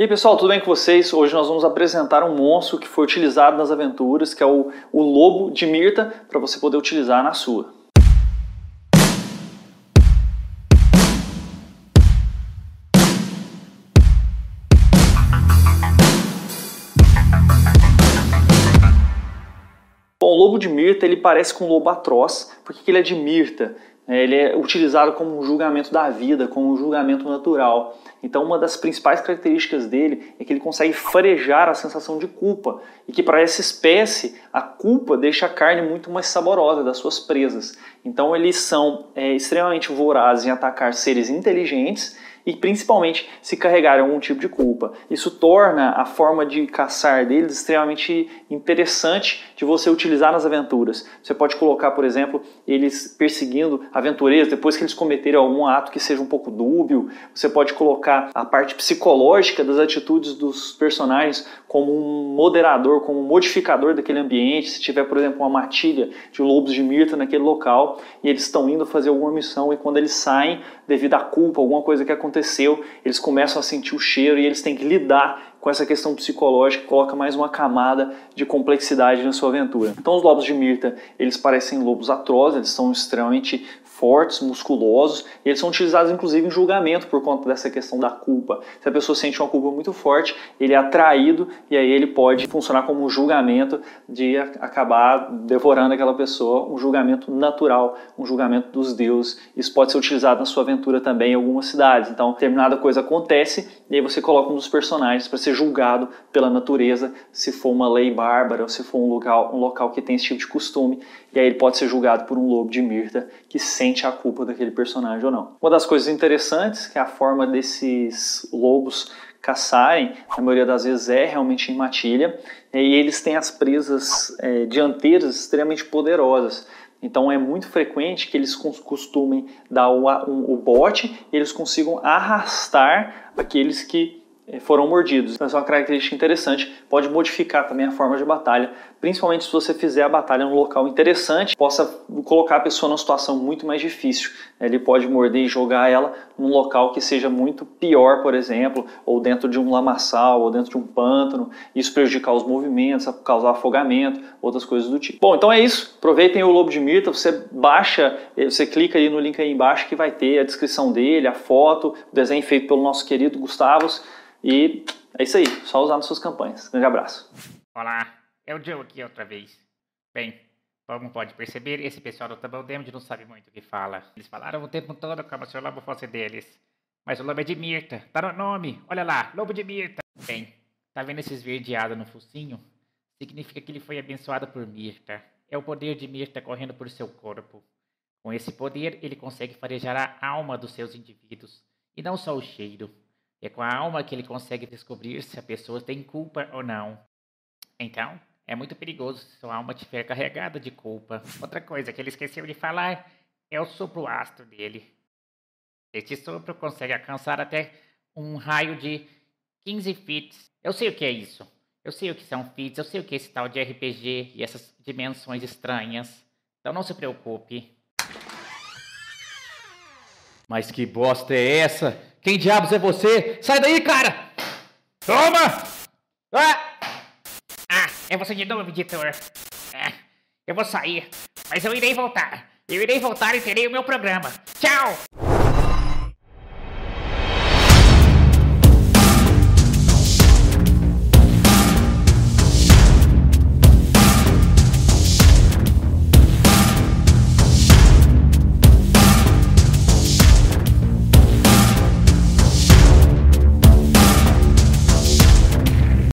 E aí pessoal, tudo bem com vocês? Hoje nós vamos apresentar um monstro que foi utilizado nas aventuras, que é o, o Lobo de Mirta, para você poder utilizar na sua. Bom, o lobo de Mirta ele parece com um lobo atroz, porque ele é de Mirta. É, ele é utilizado como um julgamento da vida, como um julgamento natural. Então, uma das principais características dele é que ele consegue farejar a sensação de culpa e que para essa espécie a culpa deixa a carne muito mais saborosa das suas presas. Então, eles são é, extremamente vorazes em atacar seres inteligentes e principalmente se carregarem algum tipo de culpa. Isso torna a forma de caçar deles extremamente interessante de você utilizar nas aventuras. Você pode colocar, por exemplo, eles perseguindo aventureiros depois que eles cometerem algum ato que seja um pouco dúbio. Você pode colocar a parte psicológica das atitudes dos personagens como um moderador, como um modificador daquele ambiente. Se tiver, por exemplo, uma matilha de lobos de mirta naquele local e eles estão indo fazer alguma missão e quando eles saem devido à culpa, alguma coisa que aconteceu, eles começam a sentir o cheiro e eles têm que lidar com essa questão psicológica, coloca mais uma camada de complexidade na sua aventura. Então os lobos de Mirta, eles parecem lobos atrozes, eles são extremamente fortes, musculosos, e eles são utilizados inclusive em julgamento por conta dessa questão da culpa. Se a pessoa sente uma culpa muito forte, ele é atraído e aí ele pode funcionar como um julgamento de acabar devorando aquela pessoa, um julgamento natural, um julgamento dos deuses. Isso pode ser utilizado na sua aventura também em algumas cidades. Então, determinada coisa acontece e aí você coloca um dos personagens para ser julgado pela natureza, se for uma lei bárbara ou se for um local, um local que tem esse tipo de costume, e aí ele pode ser julgado por um lobo de mirta que sente sente a culpa daquele personagem ou não. Uma das coisas interessantes que é a forma desses lobos caçarem, na maioria das vezes é realmente em matilha, e eles têm as presas é, dianteiras extremamente poderosas. Então é muito frequente que eles costumem dar o, o bote e eles consigam arrastar aqueles que foram mordidos. Então, essa é uma característica interessante, pode modificar também a forma de batalha, principalmente se você fizer a batalha num local interessante, possa colocar a pessoa numa situação muito mais difícil. Ele pode morder e jogar ela num local que seja muito pior, por exemplo, ou dentro de um lamaçal, ou dentro de um pântano, isso prejudicar os movimentos, causar afogamento, outras coisas do tipo. Bom, então é isso. Aproveitem o Lobo de Mirta, você baixa, eh, você clica aí no link aí embaixo que vai ter a descrição dele, a foto, o desenho feito pelo nosso querido Gustavos. E é isso aí, só usar nas suas campanhas. Grande abraço. Olá, é o Joe aqui outra vez. Bem, como pode perceber, esse pessoal do Tabão Damage não sabe muito o que fala. Eles falaram o tempo todo como se o lobo fosse deles. Mas o lobo é de Mirta, tá no nome. Olha lá, lobo de Mirta. Bem, tá vendo esse esverdeado no focinho? Significa que ele foi abençoado por Mirta. É o poder de Mirta correndo por seu corpo. Com esse poder, ele consegue farejar a alma dos seus indivíduos, e não só o cheiro. É com a alma que ele consegue descobrir se a pessoa tem culpa ou não. Então, é muito perigoso se sua alma estiver carregada de culpa. Outra coisa que ele esqueceu de falar é o sopro ácido dele. Este sopro consegue alcançar até um raio de 15 fits. Eu sei o que é isso. Eu sei o que são fits, eu sei o que é esse tal de RPG e essas dimensões estranhas. Então não se preocupe. Mas que bosta é essa? Quem diabos é você? Sai daí, cara! Toma! Ah! Ah, é você de novo, editor. É, eu vou sair, mas eu irei voltar. Eu irei voltar e terei o meu programa. Tchau!